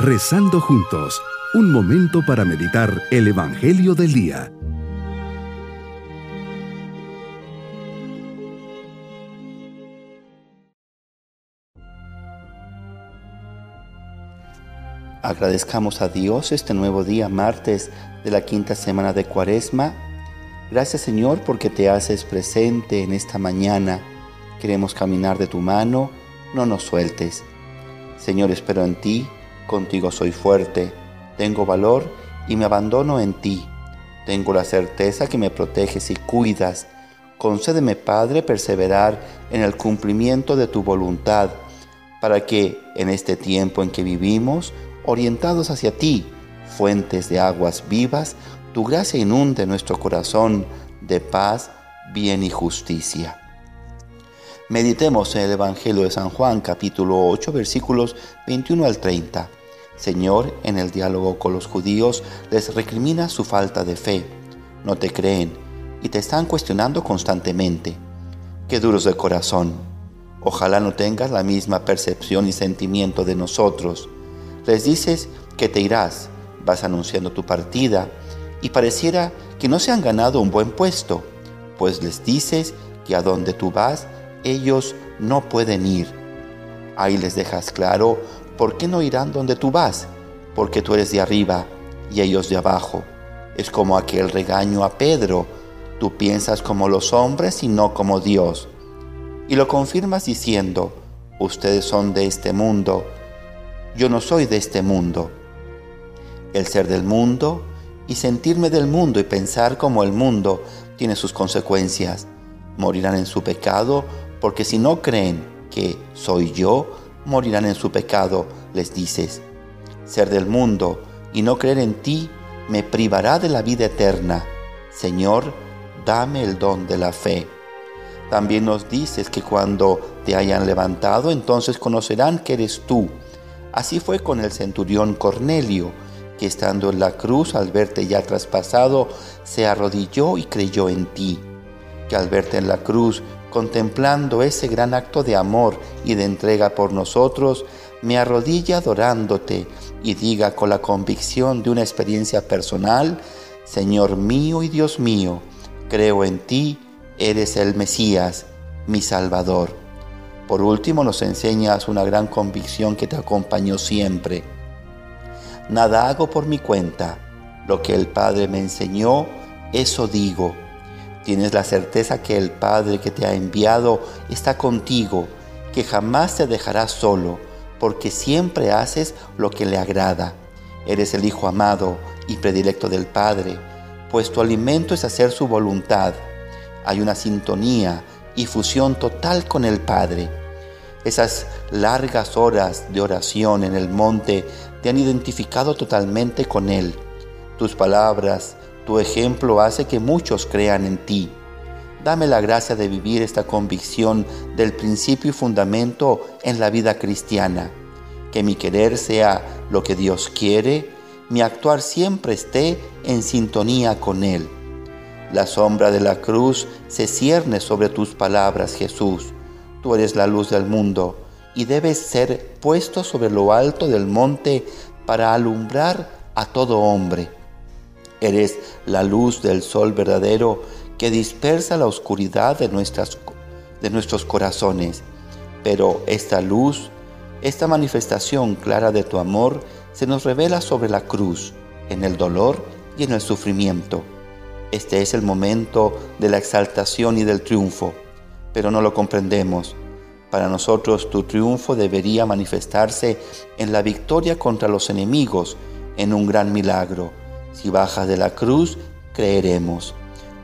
Rezando juntos, un momento para meditar el Evangelio del Día. Agradezcamos a Dios este nuevo día, martes de la quinta semana de Cuaresma. Gracias Señor porque te haces presente en esta mañana. Queremos caminar de tu mano, no nos sueltes. Señor, espero en ti, contigo soy fuerte, tengo valor y me abandono en ti. Tengo la certeza que me proteges y cuidas. Concédeme, Padre, perseverar en el cumplimiento de tu voluntad, para que en este tiempo en que vivimos, orientados hacia ti, fuentes de aguas vivas, tu gracia inunde nuestro corazón de paz, bien y justicia. Meditemos en el Evangelio de San Juan capítulo 8 versículos 21 al 30. Señor, en el diálogo con los judíos les recrimina su falta de fe. No te creen y te están cuestionando constantemente. Qué duros de corazón. Ojalá no tengas la misma percepción y sentimiento de nosotros. Les dices que te irás, vas anunciando tu partida y pareciera que no se han ganado un buen puesto, pues les dices que a donde tú vas, ellos no pueden ir. Ahí les dejas claro por qué no irán donde tú vas, porque tú eres de arriba y ellos de abajo. Es como aquel regaño a Pedro, tú piensas como los hombres y no como Dios. Y lo confirmas diciendo, ustedes son de este mundo yo no soy de este mundo. El ser del mundo y sentirme del mundo y pensar como el mundo tiene sus consecuencias. Morirán en su pecado porque si no creen que soy yo, morirán en su pecado, les dices. Ser del mundo y no creer en ti me privará de la vida eterna. Señor, dame el don de la fe. También nos dices que cuando te hayan levantado, entonces conocerán que eres tú Así fue con el centurión Cornelio, que estando en la cruz al verte ya traspasado, se arrodilló y creyó en ti, que al verte en la cruz, contemplando ese gran acto de amor y de entrega por nosotros, me arrodilla adorándote y diga con la convicción de una experiencia personal, Señor mío y Dios mío, creo en ti, eres el Mesías, mi Salvador. Por último, nos enseñas una gran convicción que te acompañó siempre. Nada hago por mi cuenta. Lo que el Padre me enseñó, eso digo. Tienes la certeza que el Padre que te ha enviado está contigo, que jamás te dejará solo, porque siempre haces lo que le agrada. Eres el Hijo amado y predilecto del Padre, pues tu alimento es hacer su voluntad. Hay una sintonía y fusión total con el Padre. Esas largas horas de oración en el monte te han identificado totalmente con Él. Tus palabras, tu ejemplo hace que muchos crean en ti. Dame la gracia de vivir esta convicción del principio y fundamento en la vida cristiana. Que mi querer sea lo que Dios quiere, mi actuar siempre esté en sintonía con Él. La sombra de la cruz se cierne sobre tus palabras, Jesús Tú eres la luz del mundo y debes ser puesto sobre lo alto del monte para alumbrar a todo hombre. Eres la luz del sol verdadero que dispersa la oscuridad de, nuestras, de nuestros corazones. Pero esta luz, esta manifestación clara de tu amor, se nos revela sobre la cruz, en el dolor y en el sufrimiento. Este es el momento de la exaltación y del triunfo pero no lo comprendemos. Para nosotros tu triunfo debería manifestarse en la victoria contra los enemigos, en un gran milagro. Si bajas de la cruz, creeremos.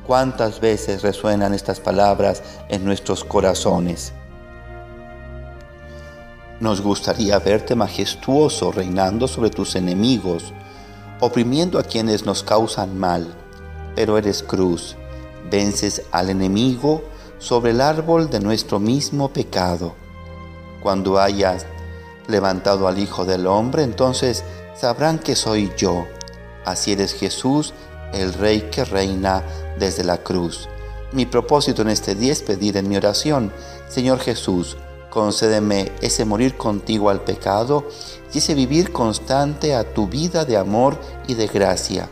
¿Cuántas veces resuenan estas palabras en nuestros corazones? Nos gustaría verte majestuoso reinando sobre tus enemigos, oprimiendo a quienes nos causan mal, pero eres cruz, vences al enemigo, sobre el árbol de nuestro mismo pecado. Cuando hayas levantado al Hijo del Hombre, entonces sabrán que soy yo. Así eres Jesús, el Rey que reina desde la cruz. Mi propósito en este día es pedir en mi oración, Señor Jesús, Concédeme ese morir contigo al pecado y ese vivir constante a tu vida de amor y de gracia.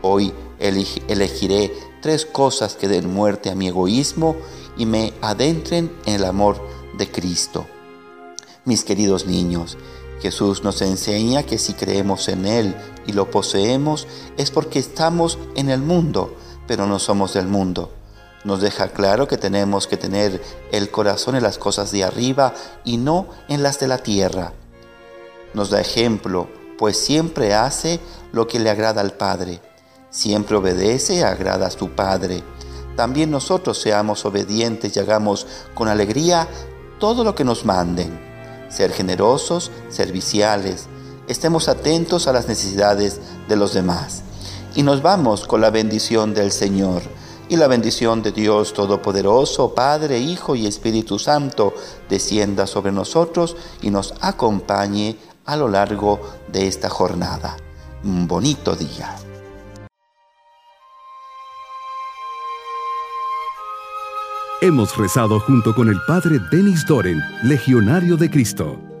Hoy elegiré tres cosas que den muerte a mi egoísmo y me adentren en el amor de Cristo. Mis queridos niños, Jesús nos enseña que si creemos en Él y lo poseemos es porque estamos en el mundo, pero no somos del mundo nos deja claro que tenemos que tener el corazón en las cosas de arriba y no en las de la tierra. Nos da ejemplo, pues siempre hace lo que le agrada al Padre, siempre obedece y agrada a su Padre. También nosotros seamos obedientes y hagamos con alegría todo lo que nos manden. Ser generosos, serviciales, estemos atentos a las necesidades de los demás. Y nos vamos con la bendición del Señor y la bendición de Dios Todopoderoso, Padre, Hijo y Espíritu Santo, descienda sobre nosotros y nos acompañe a lo largo de esta jornada. Un bonito día. Hemos rezado junto con el Padre Denis Doren, Legionario de Cristo.